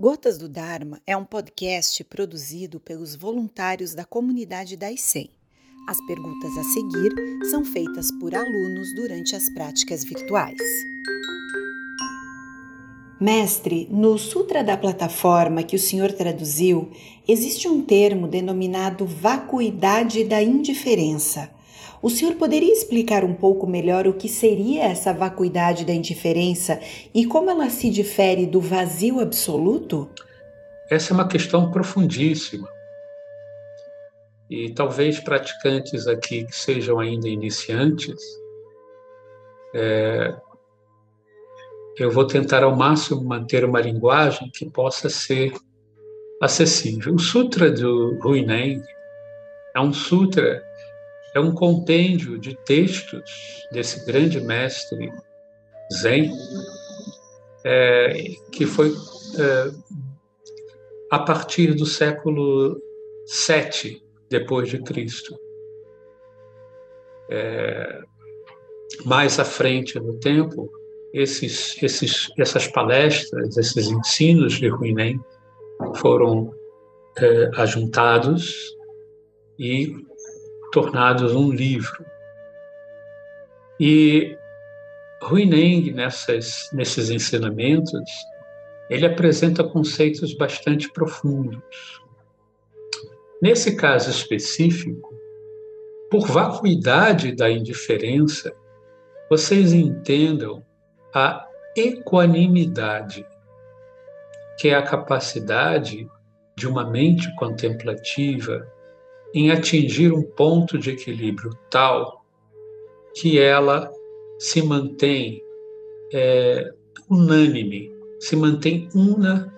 Gotas do Dharma é um podcast produzido pelos voluntários da comunidade da ICEM. As perguntas a seguir são feitas por alunos durante as práticas virtuais. Mestre, no Sutra da Plataforma que o senhor traduziu, existe um termo denominado vacuidade da indiferença. O senhor poderia explicar um pouco melhor o que seria essa vacuidade da indiferença e como ela se difere do vazio absoluto? Essa é uma questão profundíssima. E talvez praticantes aqui que sejam ainda iniciantes, é, eu vou tentar ao máximo manter uma linguagem que possa ser acessível. O Sutra do Huineng é um sutra é um compêndio de textos desse grande mestre Zen, é, que foi é, a partir do século VII depois de Cristo. É, mais à frente no tempo, esses, esses, essas palestras, esses ensinos de Huinen foram é, ajuntados e tornados um livro. E Huineng, nessas, nesses ensinamentos, ele apresenta conceitos bastante profundos. Nesse caso específico, por vacuidade da indiferença, vocês entendam a equanimidade, que é a capacidade de uma mente contemplativa em atingir um ponto de equilíbrio tal que ela se mantém é, unânime, se mantém una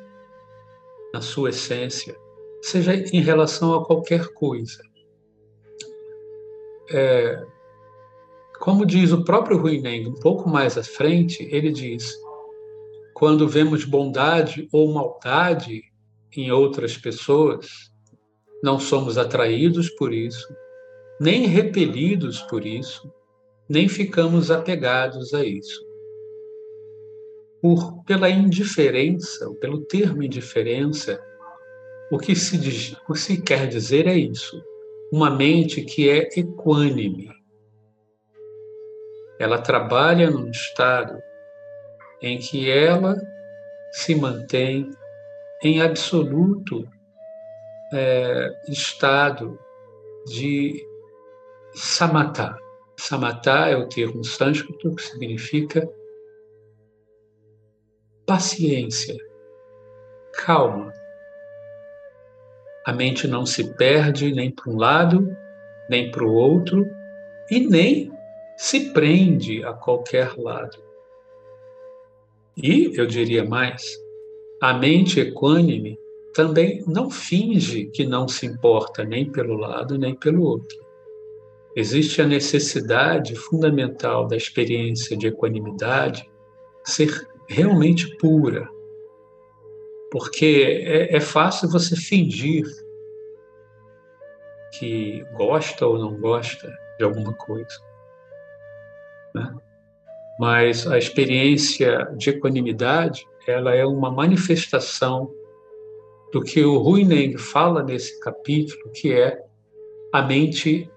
na sua essência, seja em relação a qualquer coisa. É, como diz o próprio Ruineng, um pouco mais à frente, ele diz: quando vemos bondade ou maldade em outras pessoas, não somos atraídos por isso, nem repelidos por isso, nem ficamos apegados a isso. Por, pela indiferença, pelo termo indiferença, o que, se diz, o que se quer dizer é isso: uma mente que é equânime. Ela trabalha num estado em que ela se mantém em absoluto é, estado de samatha. Samatha é o termo sânscrito que significa paciência, calma. A mente não se perde nem para um lado, nem para o outro, e nem se prende a qualquer lado. E, eu diria mais, a mente equânime também não finge que não se importa nem pelo lado nem pelo outro. Existe a necessidade fundamental da experiência de equanimidade ser realmente pura. Porque é, é fácil você fingir que gosta ou não gosta de alguma coisa. Né? Mas a experiência de equanimidade ela é uma manifestação do que o Huineng fala nesse capítulo, que é a mente,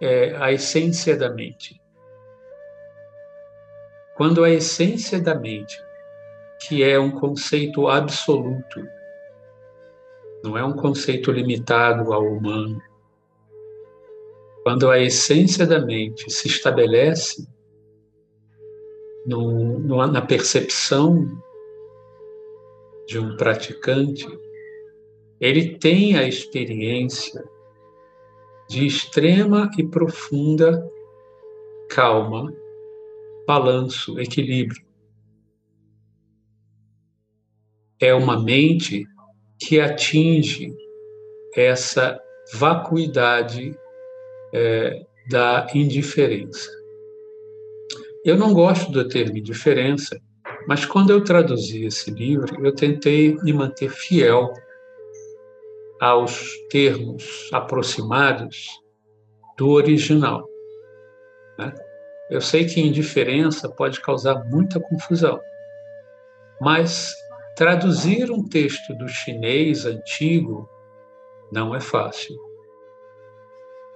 é, a essência da mente. Quando a essência da mente, que é um conceito absoluto, não é um conceito limitado ao humano, quando a essência da mente se estabelece no, no, na percepção de um praticante, ele tem a experiência de extrema e profunda calma, balanço, equilíbrio. É uma mente que atinge essa vacuidade é, da indiferença. Eu não gosto do termo indiferença, mas quando eu traduzi esse livro, eu tentei me manter fiel aos termos aproximados do original. Né? Eu sei que indiferença pode causar muita confusão, mas traduzir um texto do chinês antigo não é fácil.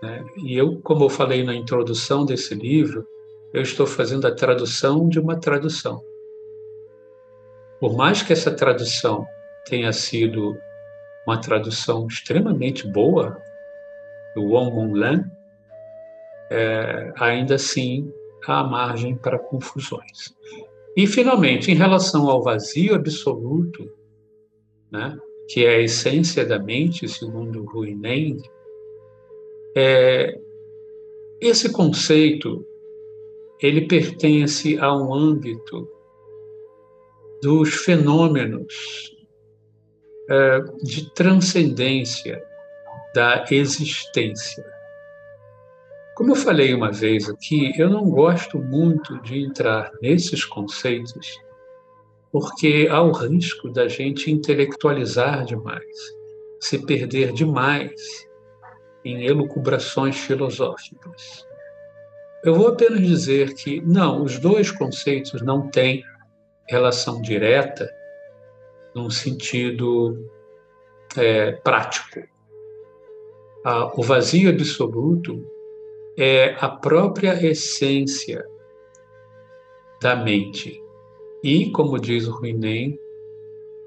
Né? E eu, como eu falei na introdução desse livro, eu estou fazendo a tradução de uma tradução. Por mais que essa tradução tenha sido uma tradução extremamente boa, do Wong Mun Lan, é, ainda assim há margem para confusões. E, finalmente, em relação ao vazio absoluto, né, que é a essência da mente, segundo Ruinen, é, esse conceito ele pertence a um âmbito dos fenômenos de transcendência da existência. Como eu falei uma vez aqui, eu não gosto muito de entrar nesses conceitos, porque há o risco da gente intelectualizar demais, se perder demais em elucubrações filosóficas. Eu vou apenas dizer que, não, os dois conceitos não têm relação direta num sentido é, prático. Ah, o vazio absoluto é a própria essência da mente. E, como diz o Ruinen,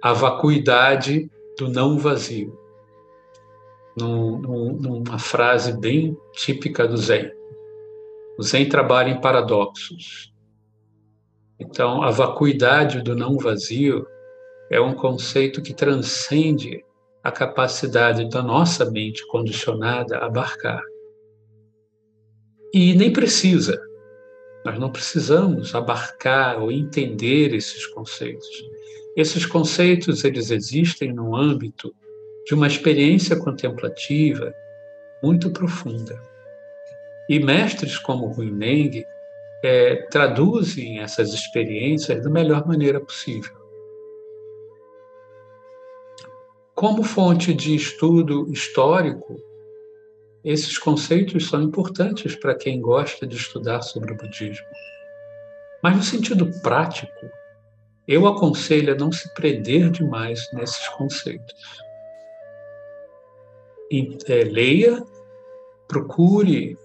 a vacuidade do não vazio. Num, num, numa frase bem típica do Zen. O Zen trabalha em paradoxos. Então, a vacuidade do não vazio é um conceito que transcende a capacidade da nossa mente condicionada a abarcar. E nem precisa. Nós não precisamos abarcar ou entender esses conceitos. Esses conceitos eles existem no âmbito de uma experiência contemplativa muito profunda. E mestres como Huineng é, traduzem essas experiências da melhor maneira possível. Como fonte de estudo histórico, esses conceitos são importantes para quem gosta de estudar sobre o budismo. Mas, no sentido prático, eu aconselho a não se prender demais nesses conceitos. É, leia, procure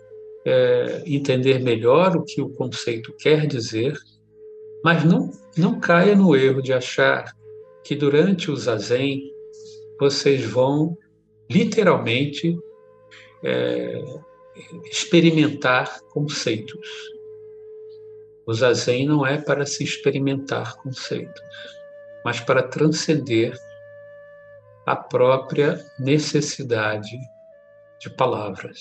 é, entender melhor o que o conceito quer dizer, mas não, não caia no erro de achar que durante o zazen vocês vão literalmente é, experimentar conceitos. O zazen não é para se experimentar conceitos, mas para transcender a própria necessidade de palavras.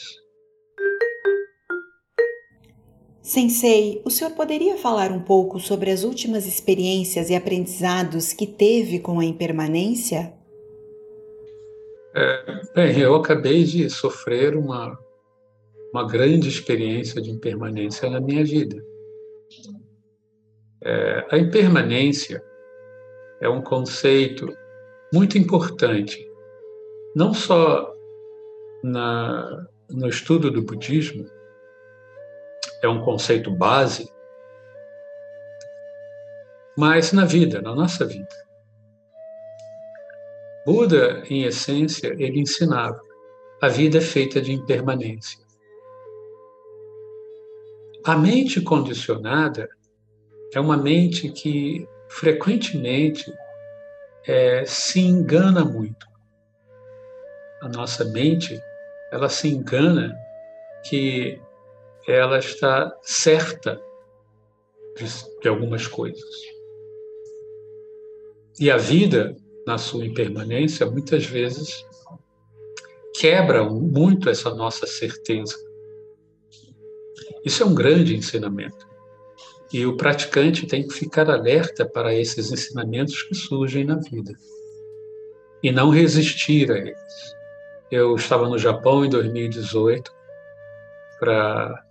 Sensei, o senhor poderia falar um pouco sobre as últimas experiências e aprendizados que teve com a impermanência? É, bem, eu acabei de sofrer uma, uma grande experiência de impermanência na minha vida. É, a impermanência é um conceito muito importante, não só na, no estudo do budismo, é um conceito base, mas na vida, na nossa vida. Buda, em essência, ele ensinava: a vida é feita de impermanência. A mente condicionada é uma mente que frequentemente é, se engana muito. A nossa mente, ela se engana que ela está certa de, de algumas coisas. E a vida na sua impermanência, muitas vezes quebram muito essa nossa certeza. Isso é um grande ensinamento. E o praticante tem que ficar alerta para esses ensinamentos que surgem na vida e não resistir a eles. Eu estava no Japão em 2018 para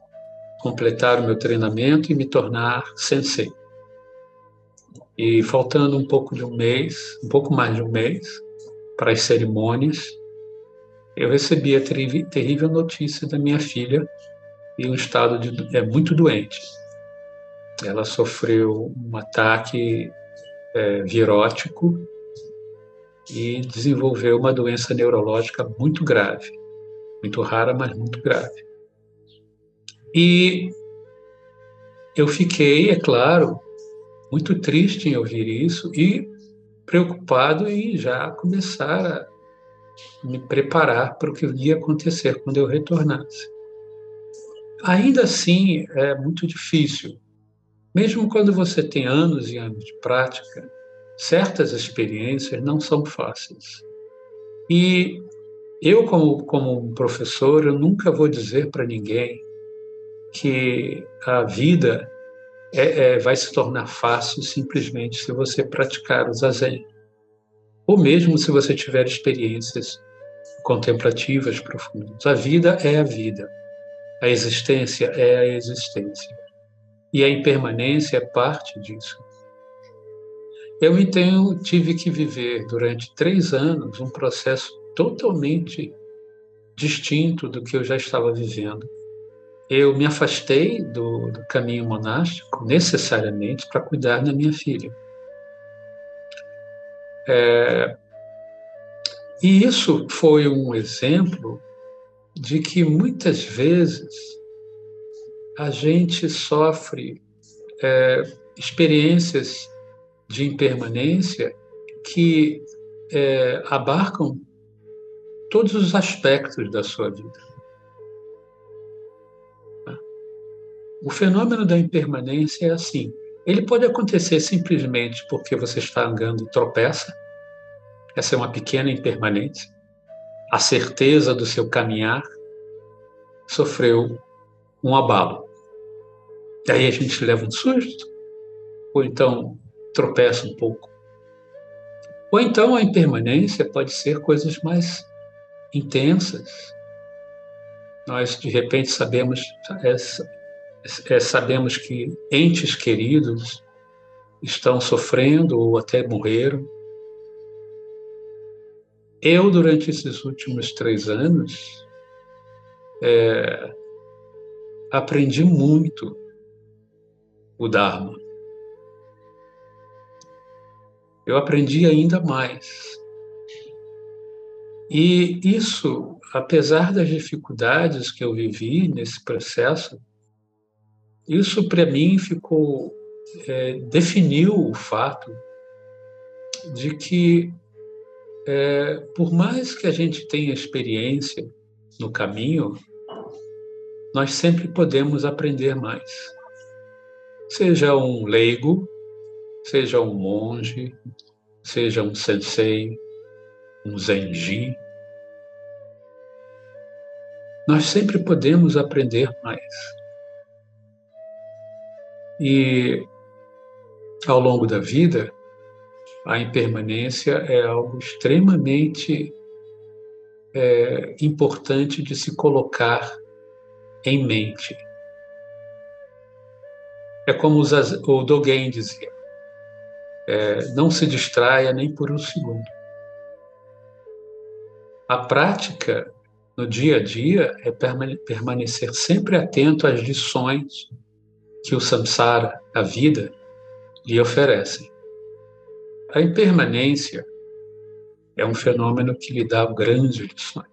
completar o meu treinamento e me tornar sensei. E faltando um pouco de um mês, um pouco mais de um mês, para as cerimônias, eu recebi a terrível notícia da minha filha em um estado de é muito doente. Ela sofreu um ataque é, virótico e desenvolveu uma doença neurológica muito grave, muito rara, mas muito grave. E eu fiquei, é claro, muito triste em ouvir isso e preocupado em já começar a me preparar para o que ia acontecer quando eu retornasse. Ainda assim, é muito difícil. Mesmo quando você tem anos e anos de prática, certas experiências não são fáceis. E eu, como, como professor, eu nunca vou dizer para ninguém que a vida é, é, vai se tornar fácil simplesmente se você praticar o zazen. Ou mesmo se você tiver experiências contemplativas profundas. A vida é a vida. A existência é a existência. E a impermanência é parte disso. Eu então tive que viver durante três anos um processo totalmente distinto do que eu já estava vivendo eu me afastei do, do caminho monástico necessariamente para cuidar da minha filha. É, e isso foi um exemplo de que muitas vezes a gente sofre é, experiências de impermanência que é, abarcam todos os aspectos da sua vida. O fenômeno da impermanência é assim. Ele pode acontecer simplesmente porque você está andando e tropeça. Essa é uma pequena impermanência. A certeza do seu caminhar sofreu um abalo. Daí a gente leva um susto, ou então tropeça um pouco. Ou então a impermanência pode ser coisas mais intensas. Nós, de repente, sabemos essa, é, sabemos que entes queridos estão sofrendo ou até morreram. Eu, durante esses últimos três anos, é, aprendi muito o Dharma. Eu aprendi ainda mais. E isso, apesar das dificuldades que eu vivi nesse processo, isso, para mim, ficou. É, definiu o fato de que, é, por mais que a gente tenha experiência no caminho, nós sempre podemos aprender mais. Seja um leigo, seja um monge, seja um sensei, um zenji, nós sempre podemos aprender mais. E ao longo da vida, a impermanência é algo extremamente é, importante de se colocar em mente. É como o Dogen dizia: é, não se distraia nem por um segundo. A prática no dia a dia é permanecer sempre atento às lições que o samsara, a vida, lhe oferece. A impermanência é um fenômeno que lhe dá grandes lições.